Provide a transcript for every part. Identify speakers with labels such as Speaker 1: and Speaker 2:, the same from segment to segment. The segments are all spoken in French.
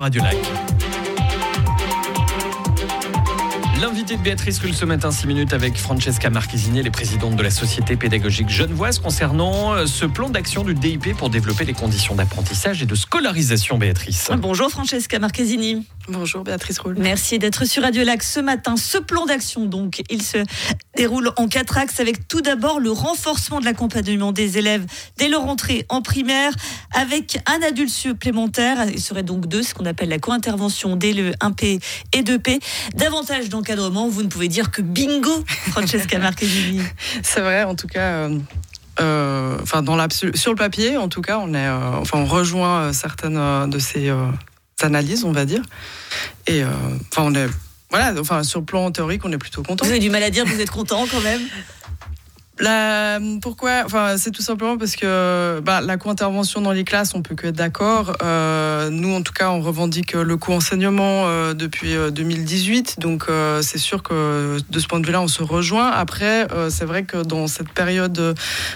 Speaker 1: Radio Lac. L'invité de Béatrice Rulle ce matin, 6 minutes avec Francesca Marchesini, les présidente de la Société pédagogique Genevoise, concernant euh, ce plan d'action du DIP pour développer les conditions d'apprentissage et de scolarisation, Béatrice.
Speaker 2: Bonjour Francesca Marchesini.
Speaker 3: Bonjour Béatrice Roule.
Speaker 2: Merci d'être sur Radio Lac ce matin. Ce plan d'action, donc, il se déroule en quatre axes avec tout d'abord le renforcement de l'accompagnement des élèves dès leur entrée en primaire avec un adulte supplémentaire. Il serait donc deux, ce qu'on appelle la co-intervention dès le 1P et 2P. Davantage d'encadrement, vous ne pouvez dire que bingo, Francesca Marchesini.
Speaker 3: C'est vrai, en tout cas. Euh, euh, enfin, dans sur le papier, en tout cas, on est, euh, enfin, on rejoint certaines de ces analyse, on va dire. Et euh, enfin, on est voilà, enfin sur le plan théorique, on est plutôt content.
Speaker 2: Vous avez du mal à dire vous êtes content quand même
Speaker 3: la, pourquoi Enfin, c'est tout simplement parce que bah, la co-intervention dans les classes, on peut que être d'accord. Euh, nous, en tout cas, on revendique le co-enseignement euh, depuis 2018, euh, donc c'est sûr que de ce point de vue-là, on se rejoint. Après, c'est vrai que dans cette période de,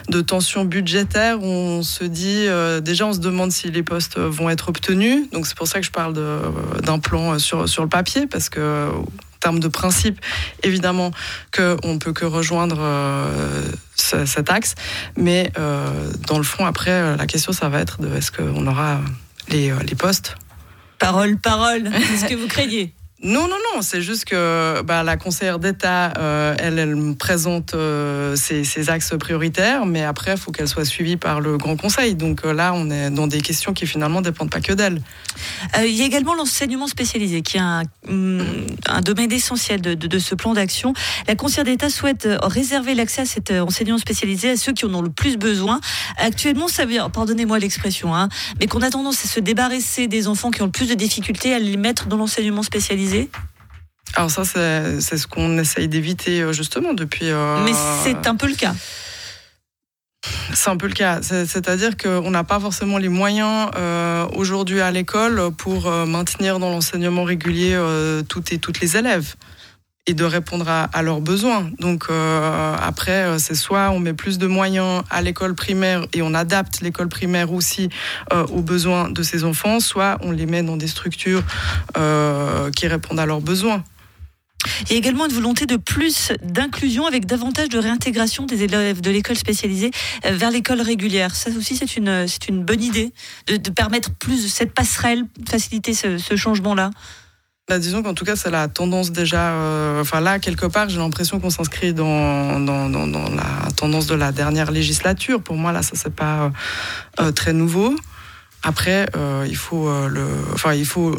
Speaker 3: de tension budgétaire, on se dit déjà, on se demande si les postes vont être obtenus. Donc c'est pour ça que je parle d'un plan sur sur le papier, parce que termes de principe, évidemment qu'on ne peut que rejoindre euh, cet axe. Mais euh, dans le fond, après, euh, la question, ça va être de est-ce qu'on aura les, les postes?
Speaker 2: Parole, parole, c'est ce que vous craignez?
Speaker 3: Non, non, non, c'est juste que bah, la conseillère d'État, euh, elle, elle présente euh, ses, axes prioritaires, mais après, il faut qu'elle soit suivie par le Grand Conseil. Donc euh, là, on est dans des questions qui finalement ne dépendent pas que d'elle.
Speaker 2: il y a également l'enseignement spécialisé, qui est un, mm, domaine essentiel de, ce plan d'action. La conseillère d'État souhaite réserver l'accès à cet enseignement spécialisé à ceux qui en ont le plus besoin. Actuellement, ça veut pardonnez-moi l'expression, hein, mais qu'on a tendance à se débarrasser des enfants qui ont le plus de difficultés à les mettre dans l'enseignement spécialisé
Speaker 3: alors ça, c'est ce qu'on essaye d'éviter euh, justement depuis... Euh,
Speaker 2: Mais c'est un peu le cas.
Speaker 3: C'est un peu le cas. C'est-à-dire qu'on n'a pas forcément les moyens euh, aujourd'hui à l'école pour maintenir dans l'enseignement régulier toutes et toutes les élèves et de répondre à, leurs besoins. Donc après, c'est soit on met plus de moyens à l'école primaire et on adapte l'école primaire aussi aux besoins de ces enfants, soit on les met dans des structures qui répondent à leurs besoins.
Speaker 2: Il y a également une volonté de plus d'inclusion avec davantage de réintégration des élèves de l'école spécialisée euh, vers l'école régulière. Ça aussi, c'est une, une bonne idée de, permettre plus cette passerelle, faciliter ce, changement-là.
Speaker 3: Bah, disons qu'en tout cas, c'est la tendance déjà. Euh, enfin, là, quelque part, j'ai l'impression qu'on s'inscrit dans, dans, dans, la tendance de la dernière législature. Pour moi, là, ça, c'est pas euh, très nouveau. Après, il faut le. Enfin, il faut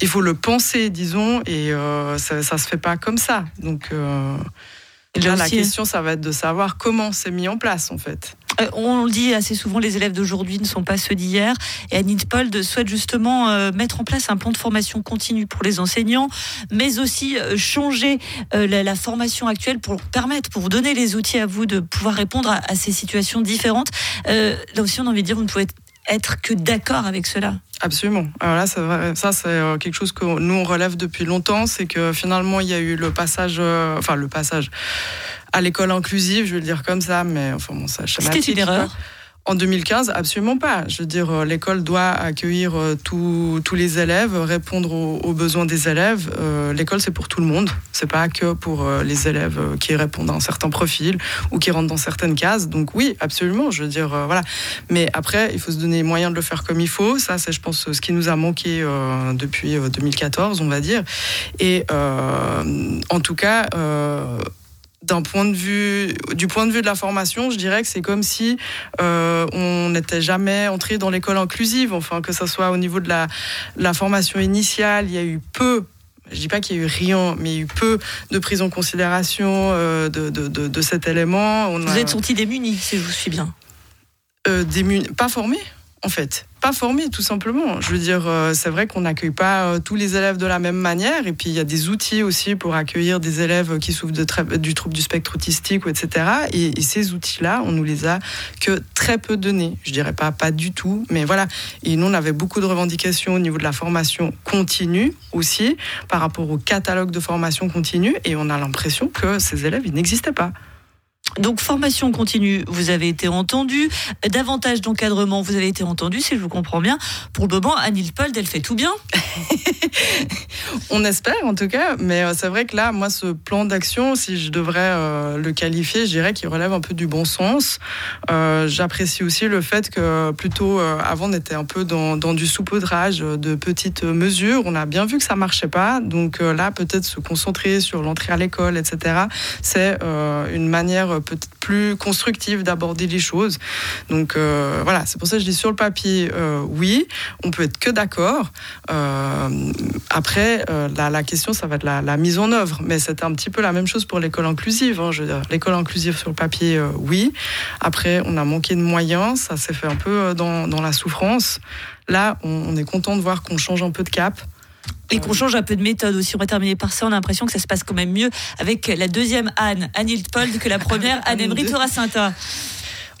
Speaker 3: il faut le penser, disons, et euh, ça, ne se fait pas comme ça. Donc euh, là, la question, ça va être de savoir comment c'est mis en place, en fait.
Speaker 2: Euh, on le dit assez souvent, les élèves d'aujourd'hui ne sont pas ceux d'hier. Et Annie Pold souhaite justement mettre en place un plan de formation continue pour les enseignants, mais aussi changer la, formation actuelle pour permettre, pour vous donner les outils à vous de pouvoir répondre à, ces situations différentes. là aussi, on a envie de dire, vous ne pouvez être que d'accord avec cela.
Speaker 3: Absolument. Alors là, ça, c'est euh, quelque chose que nous, on relève depuis longtemps. C'est que finalement, il y a eu le passage, euh, enfin, le passage à l'école inclusive, je vais le dire comme ça, mais enfin, bon, ça
Speaker 2: C'était une erreur.
Speaker 3: En 2015, absolument pas. Je veux dire, euh, l'école doit accueillir euh, tous les élèves, répondre aux, besoins des élèves. Euh, l'école, c'est pour tout le monde. C'est pas que pour les élèves qui répondent à un certain profil ou qui rentrent dans certaines cases. Donc oui, absolument. Je veux dire, voilà. Mais après, il faut se donner les moyens de le faire comme il faut. Ça, c'est, je pense, ce qui nous a manqué depuis 2014, on va dire. Et en tout cas d'un point de vue, du point de vue de la formation, je dirais que c'est comme si euh, on n'était jamais entré dans l'école inclusive. Enfin, que ce soit au niveau de la, la formation initiale, il y a eu peu je dis pas qu'il y a eu rien, mais il y a eu peu de prise en considération euh, de, de, de, cet élément.
Speaker 2: On Vous êtes senti démuni, si je vous suis bien.
Speaker 3: Euh, démuni, pas formé en fait. Pas formés, tout simplement. Je veux dire, euh, c'est vrai qu'on n'accueille pas euh, tous les élèves de la même manière. Et puis, il y a des outils aussi pour accueillir des élèves qui souffrent du trouble du spectre autistique, etc. Et, ces outils-là, on nous les a que très peu donnés. Je dirais pas pas du tout, mais voilà. Et nous, on avait beaucoup de revendications au niveau de la formation continue aussi, par rapport au catalogue de formation continue. Et on a l'impression que ces élèves, ils n'existaient pas.
Speaker 2: Donc formation continue, vous avez été entendu. Davantage d'encadrement, vous avez été entendu, si je vous comprends bien. Pour le moment, Anne Hilpold, elle fait tout bien.
Speaker 3: On espère en tout cas, mais euh, c'est vrai que là, moi, ce plan d'action, si je devrais euh, le qualifier, je dirais qu'il relève un peu du bon sens. Euh, j'apprécie aussi le fait que plutôt avant, on était un peu dans, du saupoudrage de petites mesures. On a bien vu que ça marchait pas, donc là, peut-être se concentrer sur l'entrée à l'école, etc. C'est une manière peut-être plus constructive d'aborder les choses. Donc voilà, c'est pour ça que je dis sur le papier, oui, on peut être que d'accord. après, la, question, ça va être la, mise en œuvre. Mais c'est un petit peu la même chose pour l'école inclusive. Hein. l'école inclusive sur le papier, euh, oui. Après, on a manqué de moyens. Ça s'est fait un peu euh, dans, la souffrance. Là, on, est content de voir qu'on change un peu de cap.
Speaker 2: Et qu'on change un peu de méthode aussi. On va terminer par ça. On a l'impression que ça se passe quand même mieux avec la deuxième Anne, Anne Hildpold, que la première Anne-Emery Toracinta.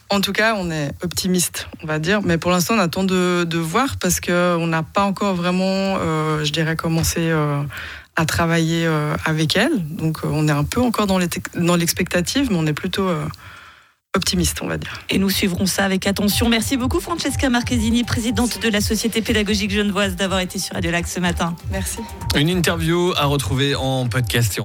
Speaker 3: En tout cas, on est optimiste, on va dire. Mais pour l'instant, on attend de, voir parce qu'on n'a pas encore vraiment, euh, je dirais, commencé euh, à travailler euh, avec elle. Donc, on est un peu encore dans l'expectative, mais on est plutôt optimiste, on va dire.
Speaker 2: Et nous suivrons ça avec attention. Merci beaucoup, Francesca Marchesini, présidente de la Société pédagogique genevoise, d'avoir été sur Radio Lac ce matin.
Speaker 3: Merci.
Speaker 1: Une interview à retrouver en podcast.